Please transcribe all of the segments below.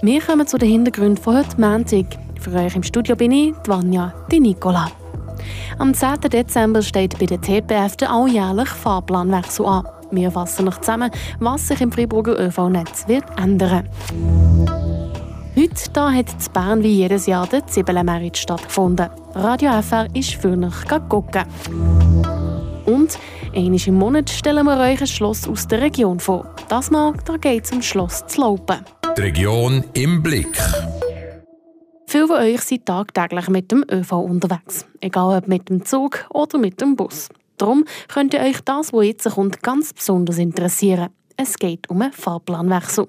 Wir kommen zu den Hintergründen von heute Montag. Für euch im Studio bin ich, die Vanja, die Nicola. Am 10. Dezember steht bei der TPF der alljährliche Fahrplanwechsel an. Wir fassen noch zusammen, was sich im Freiburger ÖV-Netz wird ändern. Heute da hat in Bern wie jedes Jahr der Zibelemerit stattgefunden. Radio FR ist für euch gucken. Und einmal im Monat stellen wir euch ein Schloss aus der Region vor. Das Mal geht es um Schloss Zlopen. Die Region im Blick. Viele von euch sind tagtäglich mit dem ÖV unterwegs. Egal ob mit dem Zug oder mit dem Bus. Darum könnte euch das, was jetzt kommt, ganz besonders interessieren. Es geht um einen Fahrplanwechsel.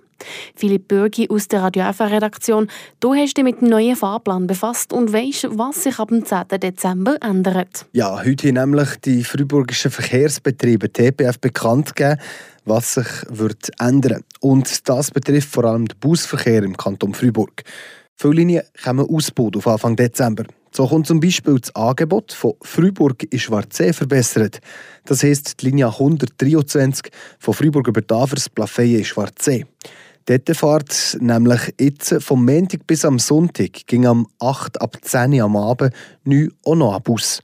Philipp Bürgi aus der Radio redaktion du hast dich mit dem neuen Fahrplan befasst und weißt, was sich ab dem 10. Dezember ändert. Ja, heute haben nämlich die freiburgischen Verkehrsbetriebe TPF bekannt gegeben, was sich wird ändern Und das betrifft vor allem den Busverkehr im Kanton Freiburg. Viele Linien kommen ausgebaut auf Anfang Dezember. So kommt zum Beispiel das Angebot von Freiburg in Schwarzsee verbessert. Das heisst, die Linie 123 von Freiburg über Tafers Plafeye in Schwarzsee. Dort fährt nämlich jetzt vom Montag bis am Sonntag ging am 8 ab 10 Uhr am Abend neu auch noch ein Bus.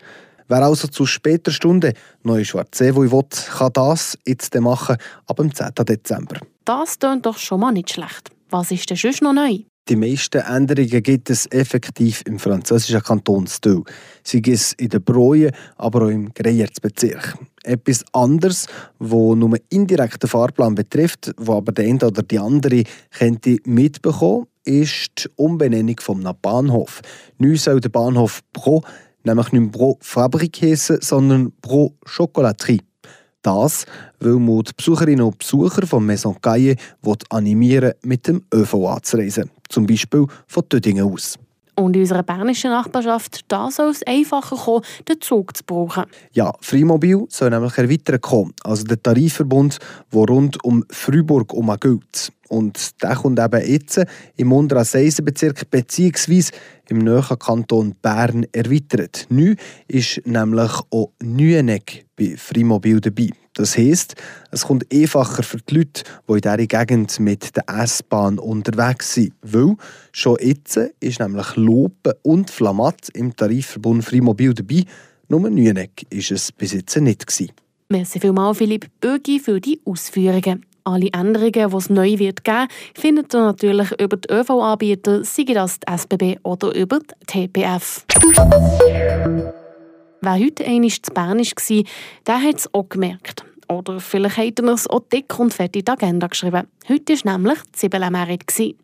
Wer also zu später Stunde noch in Schwarzsee will, kann das jetzt machen ab dem 10. Dezember. Das klingt doch schon mal nicht schlecht. Was ist denn sonst noch neu? Die meisten Änderungen gibt es effektiv im französischen Kanton Stil. Sie gibt es in der Breue, aber auch im Greiersbezirk. Etwas anderes, wo nur indirekt den Fahrplan betrifft, wo aber der eine oder die andere könnte mitbekommen, ist die Umbenennung vom Bahnhof. Neu soll der Bahnhof Pro nämlich nicht Pro Fabrik heißen, sondern Pro Chocolaterie. Das, weil man die Besucherinnen und Besucher von Maison Caille animieren mit dem ÖV anzureisen. Zum Beispiel von Tödingen aus. Und in unserer bernischen Nachbarschaft da soll es einfacher kommen, den Zug zu brauchen. Ja, Freimobil soll nämlich erweitert kommen. Also der Tarifverbund, der rund um Freiburg um gilt. Und der kommt eben jetzt im unteren Seisenbezirk bzw. im näheren Kanton Bern erweitert. Neu ist nämlich auch Nüeneck bei Frimobil dabei. Das heisst, es kommt einfacher für die Leute, die in dieser Gegend mit der S-Bahn unterwegs sind. Weil schon jetzt ist nämlich Lopen und Flamatt im Tarifverbund Frimobil dabei. Nur Nüeneck war es bis jetzt nicht. Gewesen. Merci vielmals, Philipp Bögi, für die Ausführungen. Alle Änderungen, die es neu wird geben, findet ihr natürlich über die ÖV-Anbieter, sei das die SBB oder über die TPF. Wer heute einmal zu Bern war, der hat es auch gemerkt. Oder vielleicht hat er es auch dick und fett in die Agenda geschrieben. Heute war nämlich die Zibelemerit.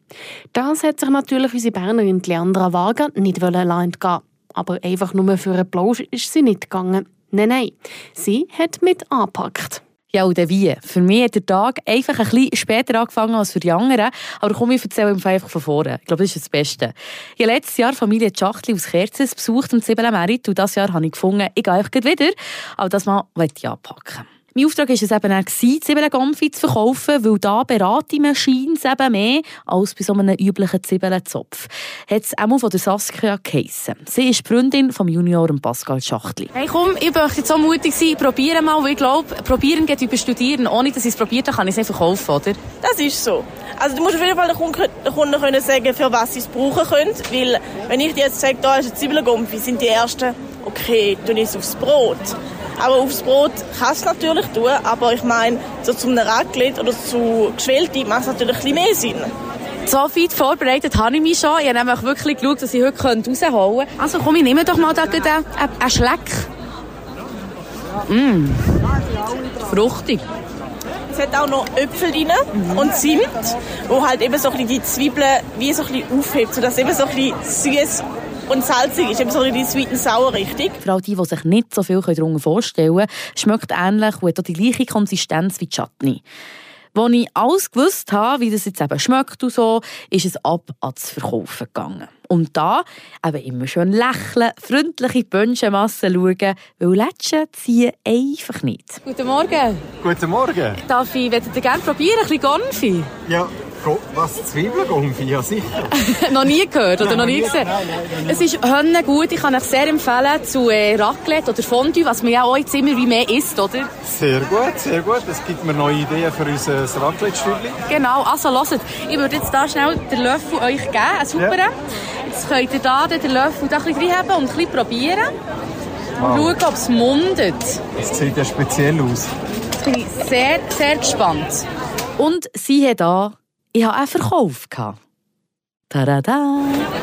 Das hat sich natürlich unsere Bernerin Leandra Wager nicht entgehen Aber einfach nur für einen Plausch ist sie nicht gegangen. Nein, nein, sie hat mit angepackt. Ja, und wie? Für mich hat der Tag einfach ein bisschen später angefangen als für die anderen. Aber komm, ich erzähle ihm einfach von vorne. Ich glaube, das ist das Beste. Ich habe letztes Jahr Familie Schachtli aus Kerzes besucht am Zibele Merit und dieses Jahr habe ich gefunden, ich gehe einfach wieder. Aber das Mal möchte ich anpacken. Mein Auftrag war es eben auch, Zwiebeln-Gomfi zu verkaufen, weil da berate Maschinen eben mehr als bei so einem üblichen Zwiebelenzopf. Hat es auch von der Saskia geheissen. Sie ist die Freundin vom Junior Pascal Schachtli. Hey komm, ich möchte jetzt so mutig sein, probieren mal, weil ich glaube, probieren geht über studieren. Ohne dass ich es probiert habe, kann ich es nicht verkaufen, oder? Das ist so. Also du musst auf jeden Fall den Kunden können sagen, für was sie es brauchen können. Weil, wenn ich dir jetzt sage, da ist ein Zwiebelgomfi, sind die ersten, okay, tun ich es aufs Brot. Aber aufs Brot kann es natürlich tun, aber ich meine, so zum Raclette oder zu Geschwellte macht es natürlich ein bisschen mehr Sinn. So weit vorbereitet habe ich mich schon. Ich habe nämlich wirklich geschaut, dass ich heute rausholen könnte. Also komm, ich nehme doch mal da einen, einen Schleck. Mmh. Fruchtig. Es hat auch noch Äpfel drin mhm. und Zimt, wo halt eben so ein bisschen die Zwiebeln wie so ein bisschen aufhebt, sodass eben so ein bisschen süß und salzig ist, eben so die sweet and sour richtig. Für all die, die sich nicht so viel darunter vorstellen können, schmeckt ähnlich und hat die gleiche Konsistenz wie die Chutney. Als ich alles gewusst habe, wie das jetzt eben schmeckt und so, ist es ab ans Verkaufen gegangen. Und da eben immer schön lächeln, freundliche Bönschenmassen schauen, weil Lätschen ziehen einfach nicht. Guten Morgen. Guten Morgen. Darf ich, würdet ihr gerne probieren, ein bisschen Gonfi? Ja, Was? Zwiebelgummi? Ja, sicher. noch nie gehört oder Nein, noch nie gesehen? Nein, nein, nein, Es ist Hönne gut. Ich kann euch sehr empfehlen zu äh, Raclette oder Fondue, was man ja auch jetzt immer wie mehr isst, oder? Sehr gut, sehr gut. Das gibt mir neue Ideen für unser Raclette-Stübli. Genau, also hört, ich würde jetzt da schnell den Löffel euch geben, einen super. Ja. Jetzt könnt ihr da den Löffel da ein bisschen reinhaben und ein bisschen probieren. Und Wow. schauen, ob es mundet. Das sieht ja speziell aus. Jetzt bin ich sehr, sehr gespannt. Und siehe da, ich hatte einen Verkauf. Tada!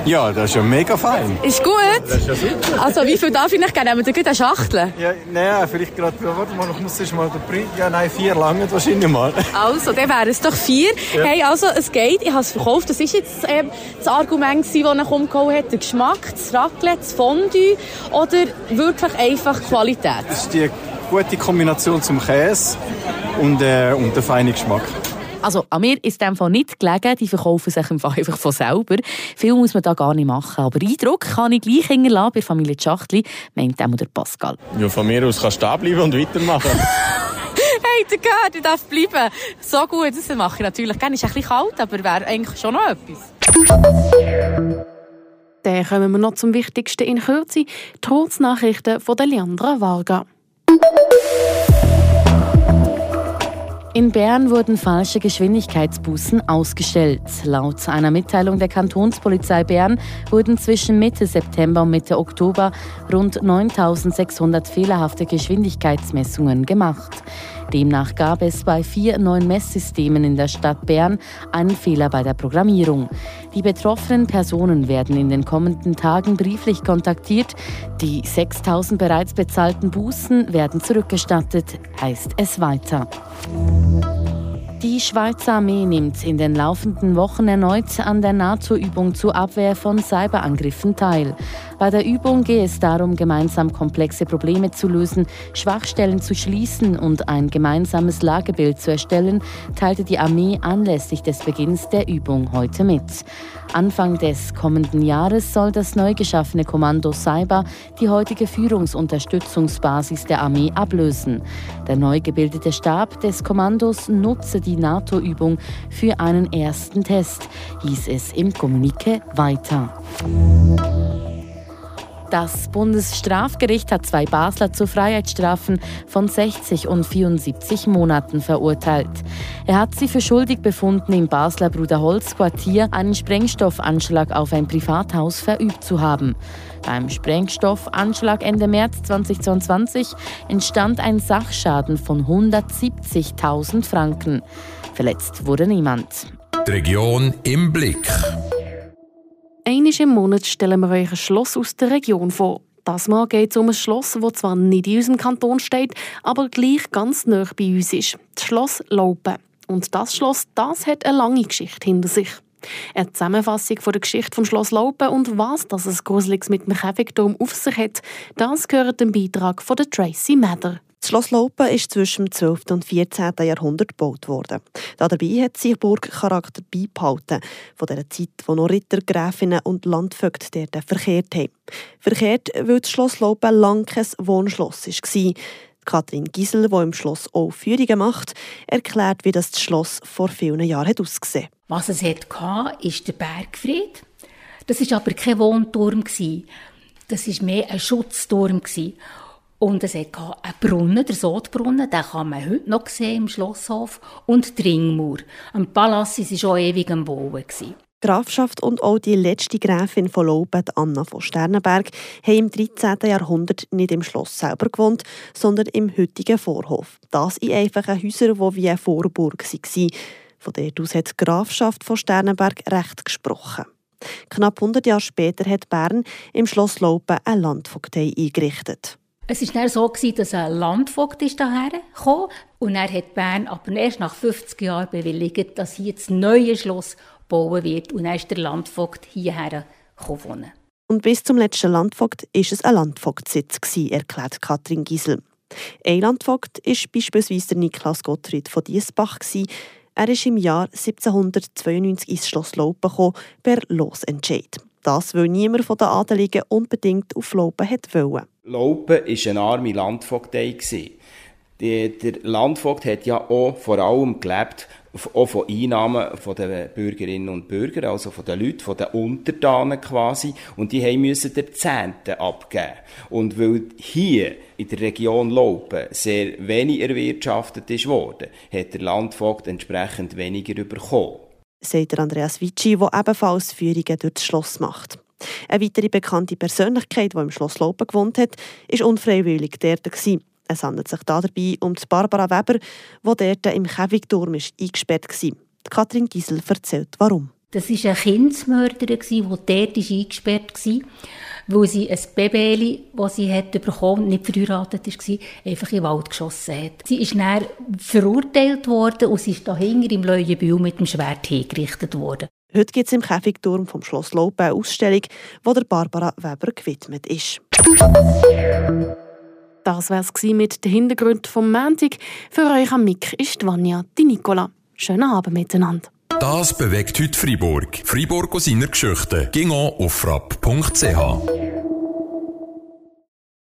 Ja, das ist ja mega fein. Ist gut? Das ist ja super. Also, wie viel darf ich nicht geben? Nehmen wir eine Schachtel? Ja, nein, vielleicht gerade, warte mal, ich muss erst mal den Print. Ja, nein, vier lange wahrscheinlich mal. Also, dann wären es doch vier. Ja. Hey, also, es geht. Ich habe es verkauft. Das war jetzt ähm, das Argument, gewesen, das ich umgehauen hat. Der Geschmack, das Raclette, das Fondue oder wirklich einfach Qualität? Das ist die gute Kombination zum Käse und, äh, und der feine Geschmack. Also an mir ist dem Fall nicht gelegen, die verkaufen sich im Fall einfach von selber. Viel muss man da gar nicht machen. Aber Eindruck kann ich gleich hinterlassen bei Familie Schachtli, meint dem der Pascal. Ja, von mir aus kannst du da bleiben und weitermachen. Hey, der gehört, ich darf bleiben. So gut, das mache ich natürlich gerne. Ist ein bisschen kalt, aber wäre eigentlich schon noch etwas. Dann kommen wir noch zum Wichtigsten in Kürze, die Kursnachrichten von der Leandra Varga. In Bern wurden falsche Geschwindigkeitsbußen ausgestellt. Laut einer Mitteilung der Kantonspolizei Bern wurden zwischen Mitte September und Mitte Oktober rund 9600 fehlerhafte Geschwindigkeitsmessungen gemacht. Demnach gab es bei vier neuen Messsystemen in der Stadt Bern einen Fehler bei der Programmierung. Die betroffenen Personen werden in den kommenden Tagen brieflich kontaktiert. Die 6000 bereits bezahlten Bußen werden zurückgestattet, heißt es weiter. Die Schweizer Armee nimmt in den laufenden Wochen erneut an der NATO-Übung zur Abwehr von Cyberangriffen teil. Bei der Übung gehe es darum, gemeinsam komplexe Probleme zu lösen, Schwachstellen zu schließen und ein gemeinsames Lagebild zu erstellen, teilte die Armee anlässlich des Beginns der Übung heute mit. Anfang des kommenden Jahres soll das neu geschaffene Kommando Cyber die heutige Führungsunterstützungsbasis der Armee ablösen. Der neu gebildete Stab des Kommandos nutze die NATO-Übung für einen ersten Test, hieß es im Kommuniqué weiter. Das Bundesstrafgericht hat zwei Basler zu Freiheitsstrafen von 60 und 74 Monaten verurteilt. Er hat sie für schuldig befunden, im Basler Bruderholz-Quartier einen Sprengstoffanschlag auf ein Privathaus verübt zu haben. Beim Sprengstoffanschlag Ende März 2022 entstand ein Sachschaden von 170.000 Franken. Verletzt wurde niemand. Die Region im Blick. Einmal im Monat stellen wir euch ein Schloss aus der Region vor. Das Mal geht es um ein Schloss, das zwar nicht in unserem Kanton steht, aber gleich ganz nah bei uns ist. Das Schloss Laupen. Und das Schloss, das hat eine lange Geschichte hinter sich. Eine Zusammenfassung von der Geschichte vom Schloss Laupen und was das es Gruseliges mit dem Käfigturm auf sich hat, das gehört dem Beitrag von der Tracy Mather. Das Schloss Laupen ist zwischen dem 12. und 14. Jahrhundert gebaut worden. Dabei hat sich Burgcharakter beibehalten, von der Zeit, wo noch Ritter, Gräfinnen und Landvögte dort verkehrt haben. Verkehrt, weil das Schloss Laupen lang kein Wohnschloss war. Kathrin Giesel, die im Schloss auch Führungen macht, erklärt, wie das, Schloss vor vielen Jahren hat ausgesehen Was es hatte, ist der Bergfried. Das war aber kein Wohnturm. Das war mehr ein Schutzturm. Und es hatte einen Brunnen, der Sodbrunnen, den kann man heute noch sehen im Schlosshof, und die Ringmauer. Ein Palast war schon ewig am Bauen. Die Grafschaft und auch die letzte Gräfin von Lauben, Anna von Sternenberg, haben im 13. Jahrhundert nicht im Schloss selber gewohnt, sondern im heutigen Vorhof. Das in einfachen Häusern, die wie eine Vorburg waren. Von dort aus hat die Grafschaft von Sternenberg Recht gesprochen. Knapp 100 Jahre später hat Bern im Schloss Laupen eine Landvogtei eingerichtet. Es war dann so, dass ein Landvogt hierher kam und er hat Bern aber erst nach 50 Jahren bewilligt, dass hier das neue Schloss bauen wird. Und dann ist der Landvogt hierher wohnen. Und bis zum letzten Landvogt war es ein Landvogtsitz, erklärt Katrin Giesel. Ein Landvogt war beispielsweise der Niklas Gottfried von Diesbach. Er ist im Jahr 1792 ins Schloss Laupen gekommen, per Losentscheid. Das, weil niemand von den Adeligen unbedingt auf Laupen wollte. Laupen war eine arme Landvogtei. Der Landvogt hat ja auch vor allem gelebt auch von Einnahmen der Bürgerinnen und Bürger, also von den Leuten, von den Untertanen quasi. Und die haben müssen der Zehnte abgeben. Und weil hier in der Region Laupen sehr wenig erwirtschaftet ist worden, hat der Landvogt entsprechend weniger bekommen. Sagt Andreas Vici, der ebenfalls Führungen durch das Schloss macht. Eine weitere bekannte Persönlichkeit, die im Schloss Laupen gewohnt hat, war unfreiwillig dort. Es handelt sich dabei um die Barbara Weber, die dort im Käfigturm eingesperrt war. Katrin Giesel erzählt, warum. Das war eine Kindsmörderin, die dort eingesperrt war, weil sie ein Baby, das sie hat bekommen nicht verheiratet war, einfach in den Wald geschossen hat. Sie ist dann verurteilt worden und sie ist dahinter im Leuenbühl mit dem Schwert hingerichtet worden. Heute gibt es im Käfigturm vom Schloss Laupen eine Ausstellung, die der Barbara Weber gewidmet ist. Das war es mit den Hintergründen vom Montag. Für euch am Mic ist Vanja, die Nicola. Schönen Abend miteinander. Das bewegt heute Freiburg. Freiburg aus seiner Geschichte. Ging auf frapp.ch.